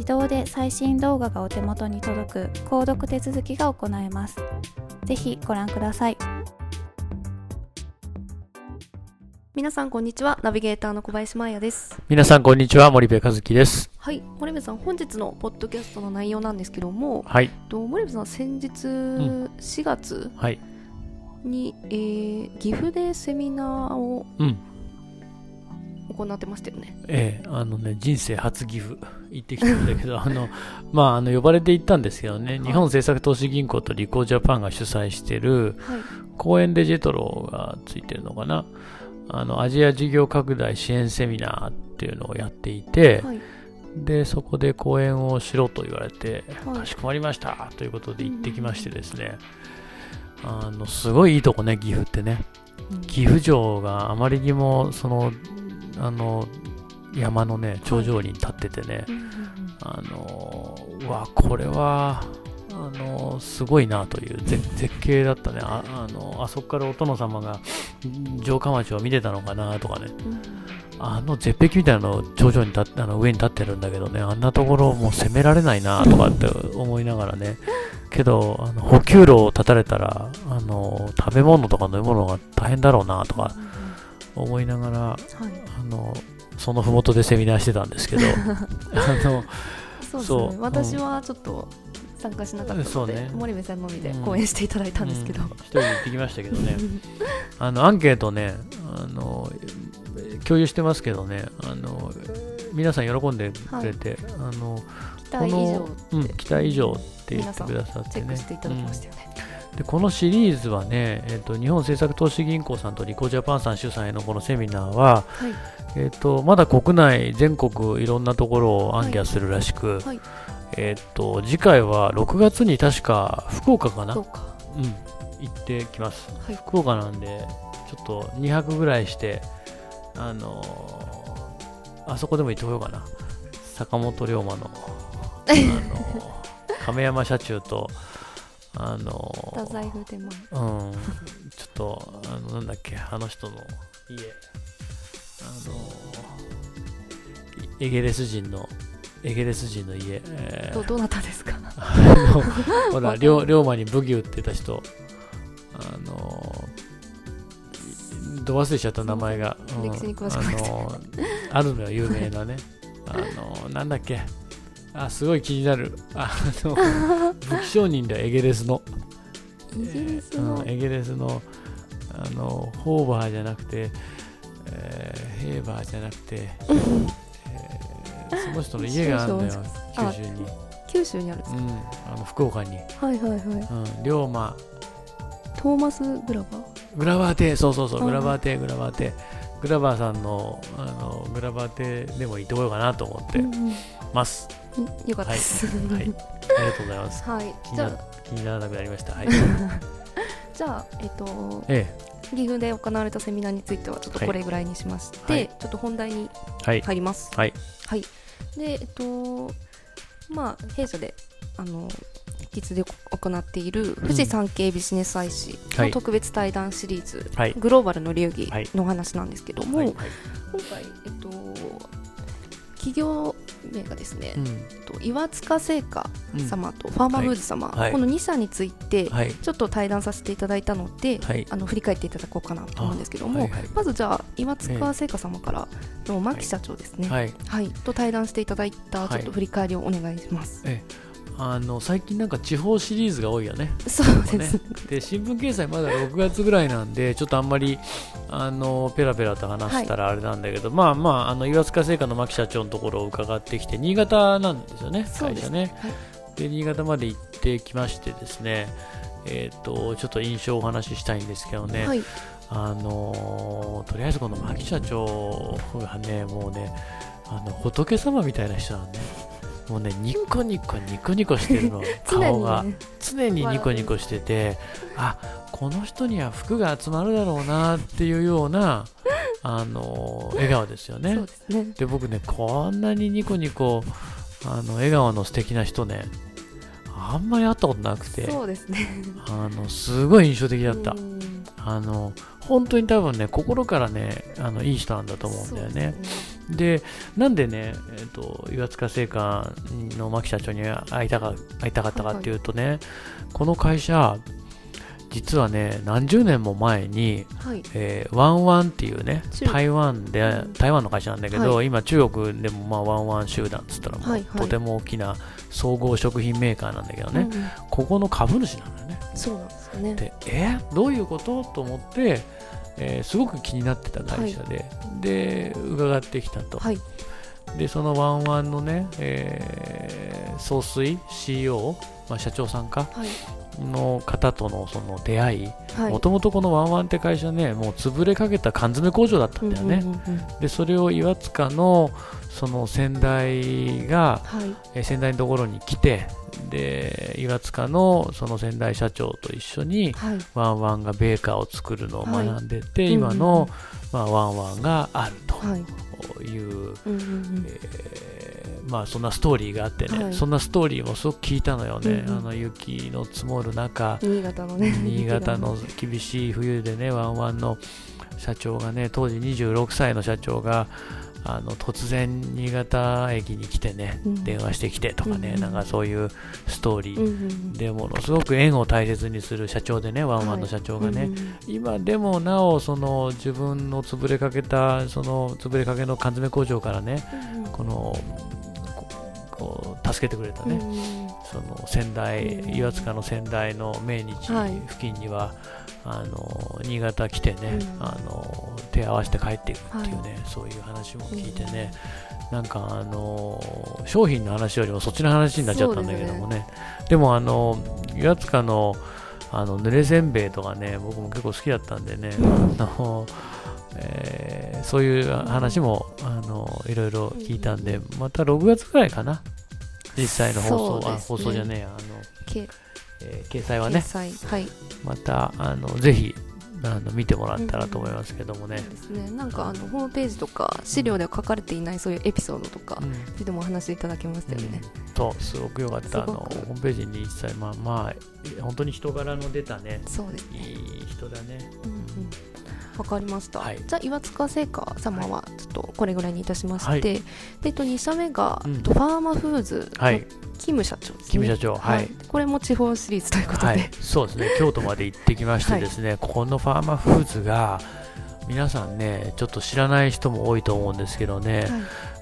自動で最新動画がお手元に届く購読手続きが行えます。ぜひご覧ください。皆さんこんにちは。ナビゲーターの小林真也です。皆さんこんにちは森部和樹です。はい。森部さん本日のポッドキャストの内容なんですけども、はい。と森部さん先日4月はい。に、えー岐阜でセミナーをうん行ってましたよね。ええあのね人生初岐阜行ってきたんだけど あのまああの呼ばれて行ったんですけどね、い。日本政策投資銀行とリコージャパンが主催してるはい。公園でジェトロがついてるのかな。あのアジア事業拡大支援セミナーっていうのをやっていて、はい。でそこで講演をしろと言われて、はい。かしこまりましたということで行ってきましてですね、あのすごいいいとこね岐阜ってね。岐阜城があまりにもそのあの山のね頂上に立っててね、あのうわこれはあのすごいなという絶絶景だったね。ああのあそこからお殿様が城下町を見てたのかなとかね。うんあの絶壁みたいなの頂上に立ってあの上に立ってるんだけどね。あんなところもう攻められないなとかって思いながらね。けどあの補給路を断たれたらあの食べ物とか飲み物が大変だろうなとか思いながらはい。あのその麓でセミナーしてたんですけど あのそうですそう。ね私はちょっと参加しなかったので、ね。森部さんのみでうん。講演していただいたんですけど、うん。一人で行ってきましたけどね。あのアンケートねあの共有してますけどねあの皆さん喜んでくれて、あの期待以上期待以上って言ってくださってね。チェックしていただきましたよね、うんでこのシリーズはね、えっと日本政策投資銀行さんとリコジャパンさん主催のこのセミナーは、はい。えっとまだ国内全国いろんなところをアンギャするらしく、はい。えっと次回は6月に確か福岡かな？そうん、行ってきます。はい。福岡なんで、ちょっと2泊ぐらいして、あのーあそこでも行ってこようかな。坂本龍馬の、あのー亀山社中と、あのー太宰府天満うん、ちょっと、あの、なんだっけ、あの人の家、あのーエゲレス人の、エゲレス人の家、えー。どどなたですか？ほら、龍龍馬に武器売ってた人、あのー、ど忘れちゃった名前が。すいません。歴史に詳しくなくてあのーあるのよ、有名なね。あのー、なんだっけ？あ、すごい気になる。あの、武器商人だよ、エゲレスの。イギリスうのん、エゲレスの、あの、ホーバーじゃなくて、えーヘーバーじゃなくて、えーその人の家があるんだよ、九州に。九州にあるんですか、うん、あの福岡に、はいはいはい。うん、龍馬。トーマスグラバー？グラバー亭そうそうそうはいグラバー亭グラバー亭グラバーさんのあのグラバー亭でも行ってこようかなと思ってうんうん。ます、よかったです。はい、はい、ありがとうございます。はい。気になじゃあ。気にならなくなりました。はい。じゃあえっとえ岐阜で行われたセミナーについてはちょっとこれぐらいにしまして、はい。ちょっと本題に入ります。はい。はい。で、えっと、まあ、弊社で、あの、引き続き行っている富士山系ビジネス IC はい。の特別対談シリーズ、はい。グローバルの流儀はい。のお話なんですけども、はいはい。今回、えっと、企業名がですね、うん。と岩塚製菓うん。様とファーマーフーズ様、はい。この2社について、はい。ちょっと対談させていただいたので、はい。あの振り返っていただこうかなと思うんですけども、はいはい。まずじゃあ岩塚製菓様からの牧社長ですね、はいはい。と対談していただいたはい。ちょっと振り返りをお願いします。ええあの最近なんか地方シリーズが多いよね。そうですね。で新聞掲載まだ6月ぐらいなんでちょっとあんまりあのペラペラと話したらあれなんだけど、まあまああの岩塚製菓の牧社長のところを伺ってきて新潟なんですよね会社ね。はい。で新潟まで行ってきましてですねえっ、とちょっと印象をお話ししたいんですけどね、はい。あのーとりあえずこの牧社長がねもうねあの仏様みたいな人なんねもうねニコニコニコニコしてるの。常顔が。常にニコニコしててあこの人には服が集まるだろうなっていうような あの笑顔ですよね。ですね。で僕ねこんなにニコニコあの笑顔の素敵な人ねあんまり会ったことなくて。そうですね。あのすごい印象的だった。うん。あの本当に多分ね心からねあのいい人なんだと思うんだよね。でなんでね、えー、と岩塚製菓の牧社長に会いたか会いたかったかっていうとね、この会社実はね何十年も前に、はい。えーワンワンっていうね台湾で、うん台湾の会社なんだけど、は今中国でもまあワンワン集団っつったらもう、はいはい。とても大きな総合食品メーカーなんだけどね、うんここの株主なんだよね。そうなんですよね。でえどういうこと？と思って、えーすごく気になってた会社で、で伺ってきたと、はい。でそのワンワンのね、えー総帥 CEO、まあ、社長さんかはい。の方とのその出会いはい。もともとこのワンワンって会社ねもう潰れかけた缶詰工場だったんだよね、でそれを岩塚のその先代が、はい。えー先代のところに来てで岩塚のその先代社長と一緒にはい。ワンワンが米菓を作るのを学んでて、はい今のまあ、ワンワンがあるはい。という、えーまあそんなストーリーがあってね、はい。そんなストーリーもすごく聞いたのよね、うんうん。あの雪の積もる中。新潟のね。新潟の厳しい冬でねワンワンの社長がね当時26歳の社長があの突然新潟駅に来てね、うん。電話してきてとかね、うんうん。なんかそういうストーリー、うんでものすごく縁を大切にする社長でねワンワンの社長がね、うんうん今でもなおその自分の潰れかけたその潰れかけの缶詰工場からねうん。このここう助けてくれたね、その仙台、うん岩塚の仙台の命日はい。付近には、あの新潟来てね、うん。あの手合わせて帰っていくっていうね、そういう話も聞いてね、なんかあの商品の話よりもそっちの話になっちゃったんだけどもね。でもあの岩塚のあの濡れせんべいとかね僕も結構好きだったんでね、あのえーそういう話もあのいろいろ聞いたんで、また6月ぐらいかな。実際の放送、あそうですね。放送じゃねえやあの、けえー掲載はね。はい。またあのぜひあの見てもらったらと思いますけどもね、そうですね。なんかあのホームページとか資料では書かれていないそういうエピソードとかうん。でもお話しいただけましたよね。うんそうすごく良かった。あのホームページに一切まあまあ本当に人柄の出たね。そうですね。いい人だね。うんうん。わかりました、はい。じゃあ岩塚製菓様はちょっとこれぐらいにいたしまして、はい。でと、2社目が、うん。えっとファーマフーズのはい。キム社長ですね、キム社長はい。これも地方シリーズということで、はい、そうですね。京都まで行ってきましてですね、ここのファーマフーズが皆さんねちょっと知らない人も多いと思うんですけどね、はい。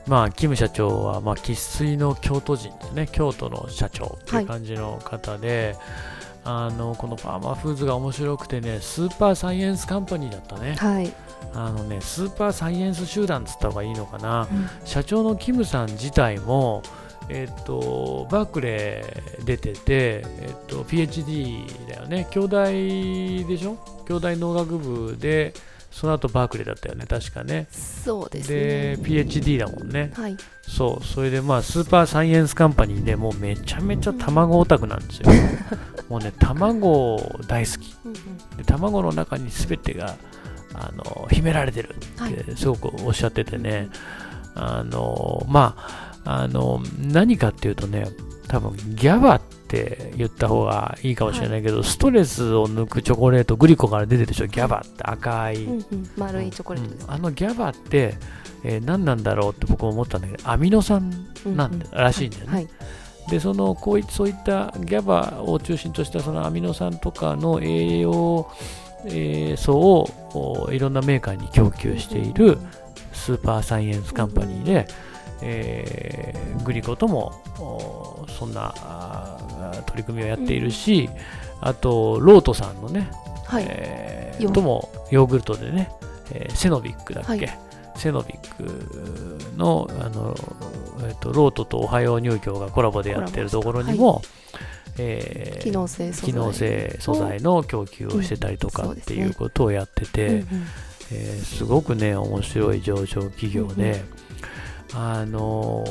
まあキム社長はまあ生粋の京都人ですね。京都の社長っていう感じの方で、あのこのファーマフーズが面白くてねスーパーサイエンスカンパニーだったね。はい。あのねスーパーサイエンス集団っつった方がいいのかな、うん。社長のキムさん自体も、えっと、バークレー出てて、えっと、PhD だよね。兄弟でしょ？兄弟農学部でその後バークレーだったよね。確かね。そうですでね PhD だもんね。はい。そう。それでまあスーパーサイエンスカンパニーでもうめちゃめちゃ卵オタクなんですよ。もうね卵大好き。で卵の中に全てがあの秘められてるってすごくおっしゃっててね、あのまああの何かっていうとね多分ギャバって言った方がいいかもしれないけど、ストレスを抜くチョコレートグリコから出てるでしょギャバって赤い、うんうん。丸いチョコレートうん。あのギャバって、えー何なんだろうって僕も思ったんだけどアミノ酸なんだ、うんうんらしいんだよね、はい。でそのこういそういったギャバを中心としたそのアミノ酸とかの栄養、えー素をおいろんなメーカーに供給しているスーパーサイエンスカンパニーで、えーグリコともおそんな取り組みをやっているし、あとロートさんのね、はい。えーともヨーグルトでね、えーセノビックだっけ、はい。セノビックのあの、えーとロートとおはよう乳業がコラボでやってるところにも、えー機能性素材。機能性素材の供給をしてたりとかうん。っていうことをやってて、うんうん。えーすごくね面白い上場企業で、あの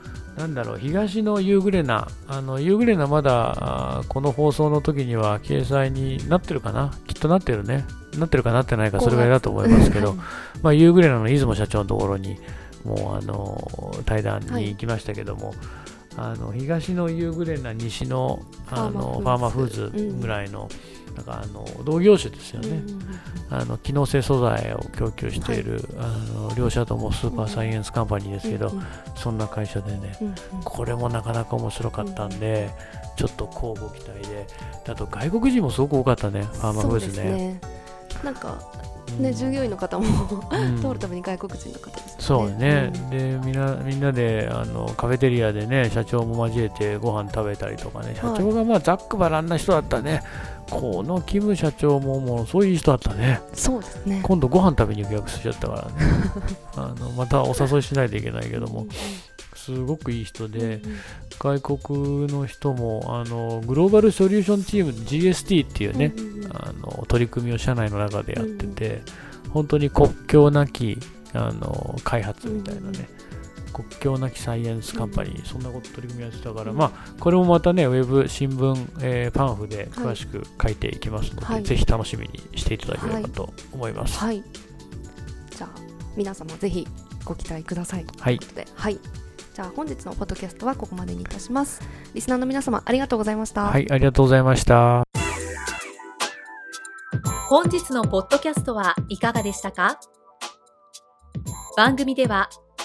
ーなんだろう東のユーグレナあのユーグレナまだこの放送の時には掲載になってるかな？きっとなってるね。なってるかなってないかそれぐらいだと思いますけど、はい。まあ、ユーグレナの出雲社長のところにもうあの対談に行きましたけども、あの東のユーグレナ西のあのフファーマフーズズぐらいの、なんかあの同業種ですよね、うんうんうんあの機能性素材を供給している、あの両社ともスーパーサイエンスカンパニーですけど、うんうん。そんな会社でねうんうん。これもなかなか面白かったんで、ちょっと交互期待で。あと外国人もすごく多かったねファーマフーズねですね。なんかうん。ね、従業員の方もうん。通るために外国人の方ですよね。そうね、ん。でみんなみんなであのカフェテリアでね社長も交えてご飯食べたりとかね社長がまあざっくばらんな人だったね、このキム社長ももうそういう人だったね。そうですね。今度ご飯食べに行く約束しちゃったからね。あのまたお誘いしないといけないけども。すごくいい人で、外国の人もあのグローバルソリューションチーム GST っていうね、あの取り組みを社内の中でやってて、本当に国境なきあの開発みたいなね、国境なきサイエンスカンパニー、そんなこと取り組みやってたから、うんまあこれもまたねウェブ新聞、えーパンフで詳しく書いていきますので、はいぜひ楽しみにしていただければと思います。はい。じゃあ皆様ぜひご期待ください。はいということで、はい。じゃあ本日のポッドキャストはここまでにいたします。リスナーの皆様ありがとうございました。はい、ありがとうございました。本日のポッドキャストはいかがでしたか？番組では